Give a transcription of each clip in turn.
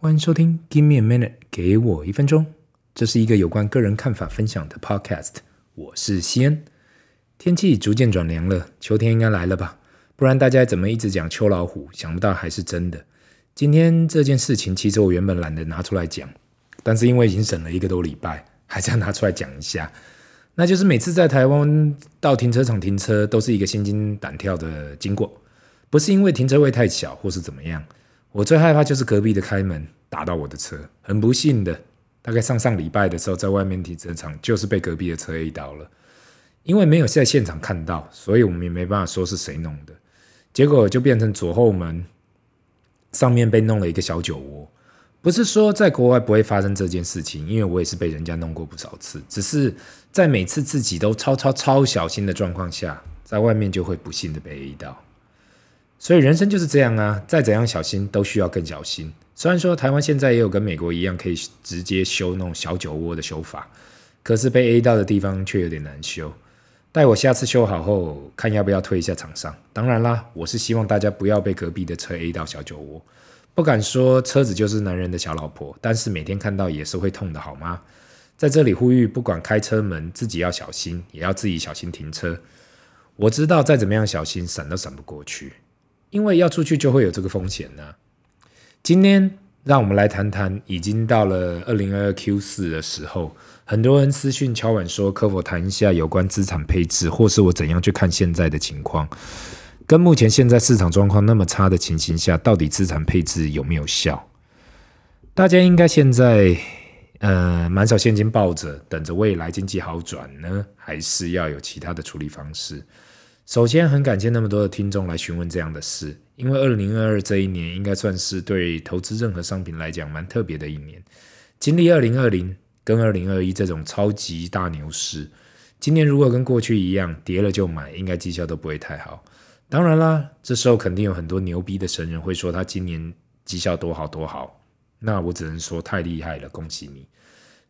欢迎收听 Give me a minute，给我一分钟。这是一个有关个人看法分享的 podcast。我是西恩。天气逐渐转凉了，秋天应该来了吧？不然大家怎么一直讲秋老虎？想不到还是真的。今天这件事情，其实我原本懒得拿出来讲，但是因为已经省了一个多礼拜，还是要拿出来讲一下。那就是每次在台湾到停车场停车，都是一个心惊胆跳的经过。不是因为停车位太小，或是怎么样。我最害怕就是隔壁的开门打到我的车。很不幸的，大概上上礼拜的时候，在外面停车场就是被隔壁的车 A 到了。因为没有在现场看到，所以我们也没办法说是谁弄的。结果就变成左后门上面被弄了一个小酒窝。不是说在国外不会发生这件事情，因为我也是被人家弄过不少次。只是在每次自己都超超超小心的状况下，在外面就会不幸的被 A 到。所以人生就是这样啊，再怎样小心都需要更小心。虽然说台湾现在也有跟美国一样可以直接修那种小酒窝的修法，可是被 A 到的地方却有点难修。待我下次修好后，看要不要推一下厂商。当然啦，我是希望大家不要被隔壁的车 A 到小酒窝。不敢说车子就是男人的小老婆，但是每天看到也是会痛的，好吗？在这里呼吁，不管开车门自己要小心，也要自己小心停车。我知道再怎么样小心，闪都闪不过去。因为要出去就会有这个风险呢、今天让我们来谈谈，已经到了二零二二 Q 四的时候，很多人私讯敲碗说，可否谈一下有关资产配置，或是我怎样去看现在的情况，跟目前现在市场状况那么差的情形下，到底资产配置有没有效？大家应该现在呃满手现金抱着，等着未来经济好转呢，还是要有其他的处理方式？首先，很感谢那么多的听众来询问这样的事，因为二零二二这一年应该算是对投资任何商品来讲蛮特别的一年。经历二零二零跟二零二一这种超级大牛市，今年如果跟过去一样跌了就买，应该绩效都不会太好。当然啦，这时候肯定有很多牛逼的神人会说他今年绩效多好多好，那我只能说太厉害了，恭喜你！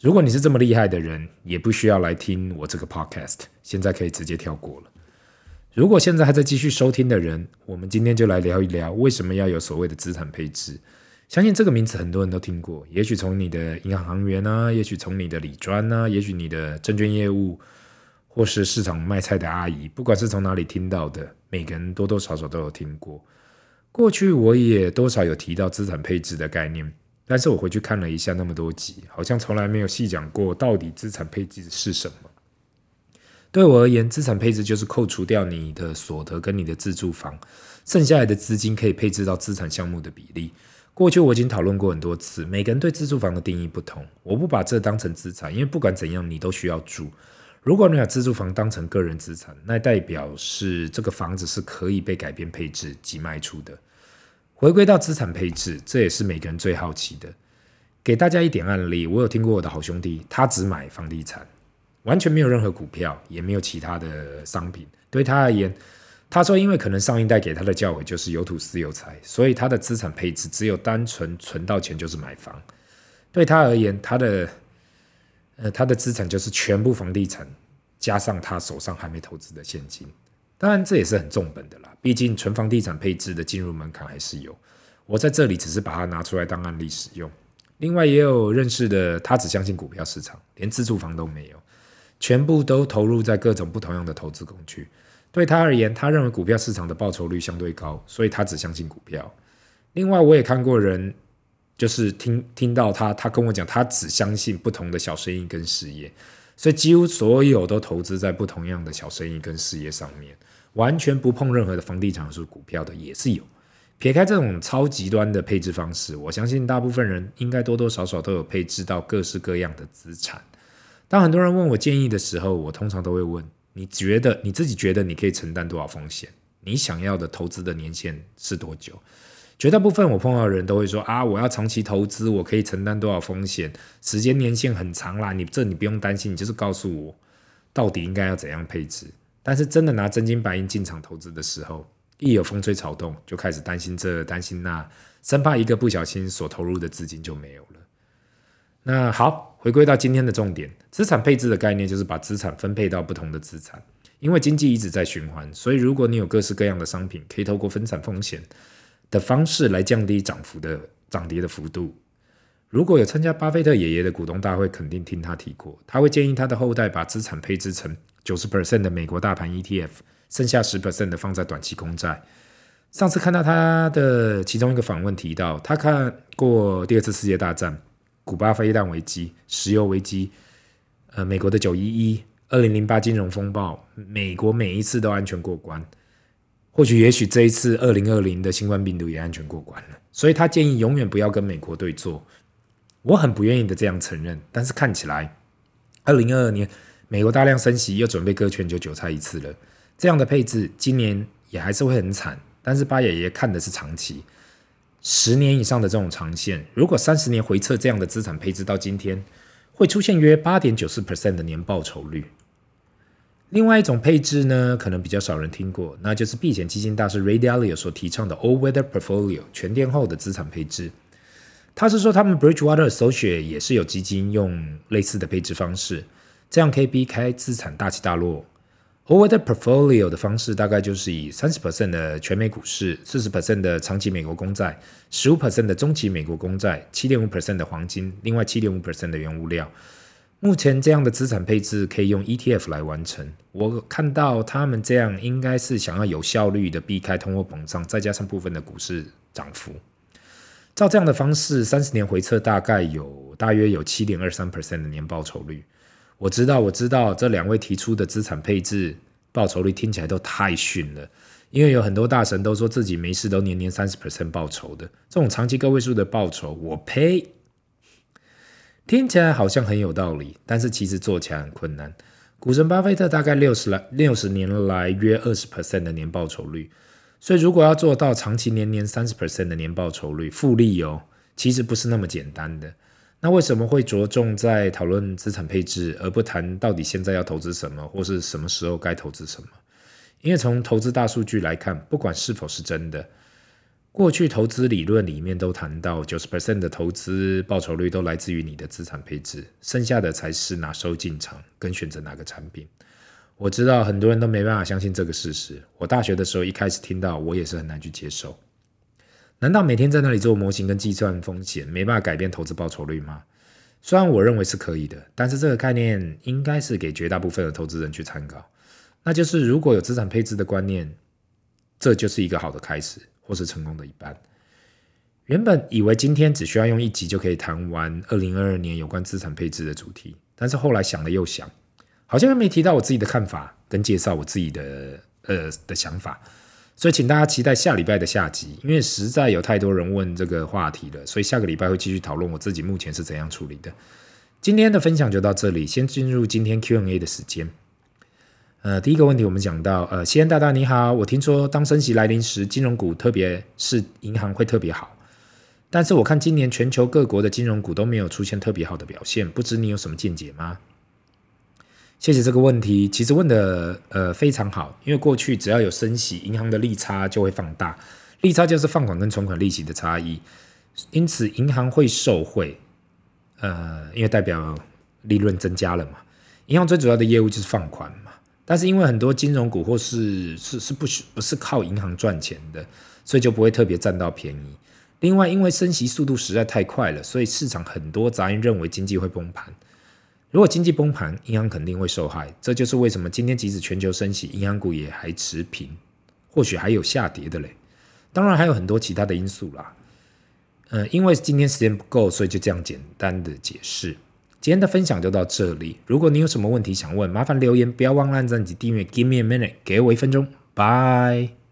如果你是这么厉害的人，也不需要来听我这个 podcast，现在可以直接跳过了。如果现在还在继续收听的人，我们今天就来聊一聊为什么要有所谓的资产配置。相信这个名词很多人都听过，也许从你的银行行员啊，也许从你的理专啊，也许你的证券业务，或是市场卖菜的阿姨，不管是从哪里听到的，每个人多多少少都有听过。过去我也多少有提到资产配置的概念，但是我回去看了一下那么多集，好像从来没有细讲过到底资产配置是什么。对我而言，资产配置就是扣除掉你的所得跟你的自住房，剩下来的资金可以配置到资产项目的比例。过去我已经讨论过很多次，每个人对自住房的定义不同，我不把这当成资产，因为不管怎样你都需要住。如果你把自住房当成个人资产，那代表是这个房子是可以被改变配置及卖出的。回归到资产配置，这也是每个人最好奇的。给大家一点案例，我有听过我的好兄弟，他只买房地产。完全没有任何股票，也没有其他的商品。对他而言，他说，因为可能上一代给他的教诲就是有土斯有财，所以他的资产配置只有单纯存到钱就是买房。对他而言，他的呃他的资产就是全部房地产加上他手上还没投资的现金。当然这也是很重本的啦，毕竟纯房地产配置的进入门槛还是有。我在这里只是把它拿出来当案例使用。另外也有认识的，他只相信股票市场，连自住房都没有。全部都投入在各种不同样的投资工具。对他而言，他认为股票市场的报酬率相对高，所以他只相信股票。另外，我也看过人，就是听听到他，他跟我讲，他只相信不同的小生意跟事业，所以几乎所有都投资在不同样的小生意跟事业上面，完全不碰任何的房地产是股票的也是有。撇开这种超极端的配置方式，我相信大部分人应该多多少少都有配置到各式各样的资产。当很多人问我建议的时候，我通常都会问：你觉得你自己觉得你可以承担多少风险？你想要的投资的年限是多久？绝大部分我碰到的人都会说：啊，我要长期投资，我可以承担多少风险？时间年限很长啦，你这你不用担心，你就是告诉我到底应该要怎样配置。但是真的拿真金白银进场投资的时候，一有风吹草动，就开始担心这担心那，生怕一个不小心所投入的资金就没有了。那好，回归到今天的重点，资产配置的概念就是把资产分配到不同的资产。因为经济一直在循环，所以如果你有各式各样的商品，可以透过分散风险的方式来降低涨幅的涨跌的幅度。如果有参加巴菲特爷爷的股东大会，肯定听他提过。他会建议他的后代把资产配置成九十 percent 的美国大盘 ETF，剩下十 percent 的放在短期公债。上次看到他的其中一个访问提到，他看过第二次世界大战、古巴飞弹危机、石油危机、呃，美国的九一一、二零零八金融风暴，美国每一次都安全过关。或许也许这一次二零二零的新冠病毒也安全过关了。所以他建议永远不要跟美国对坐。我很不愿意的这样承认，但是看起来，二零二二年美国大量升息，又准备割全球韭菜一次了。这样的配置，今年也还是会很惨。但是巴爷爷看的是长期，十年以上的这种长线。如果三十年回测这样的资产配置，到今天会出现约八点九四 percent 的年报酬率。另外一种配置呢，可能比较少人听过，那就是避险基金大师 Ray Dalio 所提倡的 All Weather Portfolio 全天候的资产配置。他是说，他们 Bridgewater Socia 也是有基金用类似的配置方式，这样可以避开资产大起大落。Over the Portfolio 的方式大概就是以三十 percent 的全美股市、四十 percent 的长期美国公债、十五 percent 的中期美国公债、七点五 percent 的黄金，另外七点五 percent 的原物料。目前这样的资产配置可以用 ETF 来完成。我看到他们这样应该是想要有效率的避开通货膨胀，再加上部分的股市涨幅。照这样的方式，三十年回测大概有大约有七点二三 percent 的年报酬率。我知道，我知道这两位提出的资产配置报酬率听起来都太逊了，因为有很多大神都说自己没事都年年三十 percent 报酬的，这种长期个位数的报酬，我呸！听起来好像很有道理，但是其实做起来很困难。股神巴菲特大概六十来六十年来约二十 percent 的年报酬率。所以，如果要做到长期年年三十 percent 的年报酬率，复利哦，其实不是那么简单的。那为什么会着重在讨论资产配置，而不谈到底现在要投资什么，或是什么时候该投资什么？因为从投资大数据来看，不管是否是真的，过去投资理论里面都谈到九十 percent 的投资报酬率都来自于你的资产配置，剩下的才是哪时候进场跟选择哪个产品。我知道很多人都没办法相信这个事实。我大学的时候一开始听到，我也是很难去接受。难道每天在那里做模型跟计算风险，没办法改变投资报酬率吗？虽然我认为是可以的，但是这个概念应该是给绝大部分的投资人去参考。那就是如果有资产配置的观念，这就是一个好的开始，或是成功的一半。原本以为今天只需要用一集就可以谈完二零二二年有关资产配置的主题，但是后来想了又想。好像又没提到我自己的看法跟介绍我自己的呃的想法，所以请大家期待下礼拜的下集，因为实在有太多人问这个话题了，所以下个礼拜会继续讨论我自己目前是怎样处理的。今天的分享就到这里，先进入今天 Q&A 的时间。呃，第一个问题我们讲到，呃，西安大大你好，我听说当升息来临时，金融股特别是银行会特别好，但是我看今年全球各国的金融股都没有出现特别好的表现，不知你有什么见解吗？谢谢这个问题，其实问的呃非常好，因为过去只要有升息，银行的利差就会放大，利差就是放款跟存款利息的差异，因此银行会受惠，呃，因为代表利润增加了嘛。银行最主要的业务就是放款嘛，但是因为很多金融股或是是是不不是靠银行赚钱的，所以就不会特别占到便宜。另外，因为升息速度实在太快了，所以市场很多杂音认为经济会崩盘。如果经济崩盘，银行肯定会受害。这就是为什么今天即使全球升息，银行股也还持平，或许还有下跌的嘞。当然还有很多其他的因素啦。嗯，因为今天时间不够，所以就这样简单的解释。今天的分享就到这里。如果你有什么问题想问，麻烦留言，不要忘了按赞及订阅。Give me a minute，给我一分钟。Bye。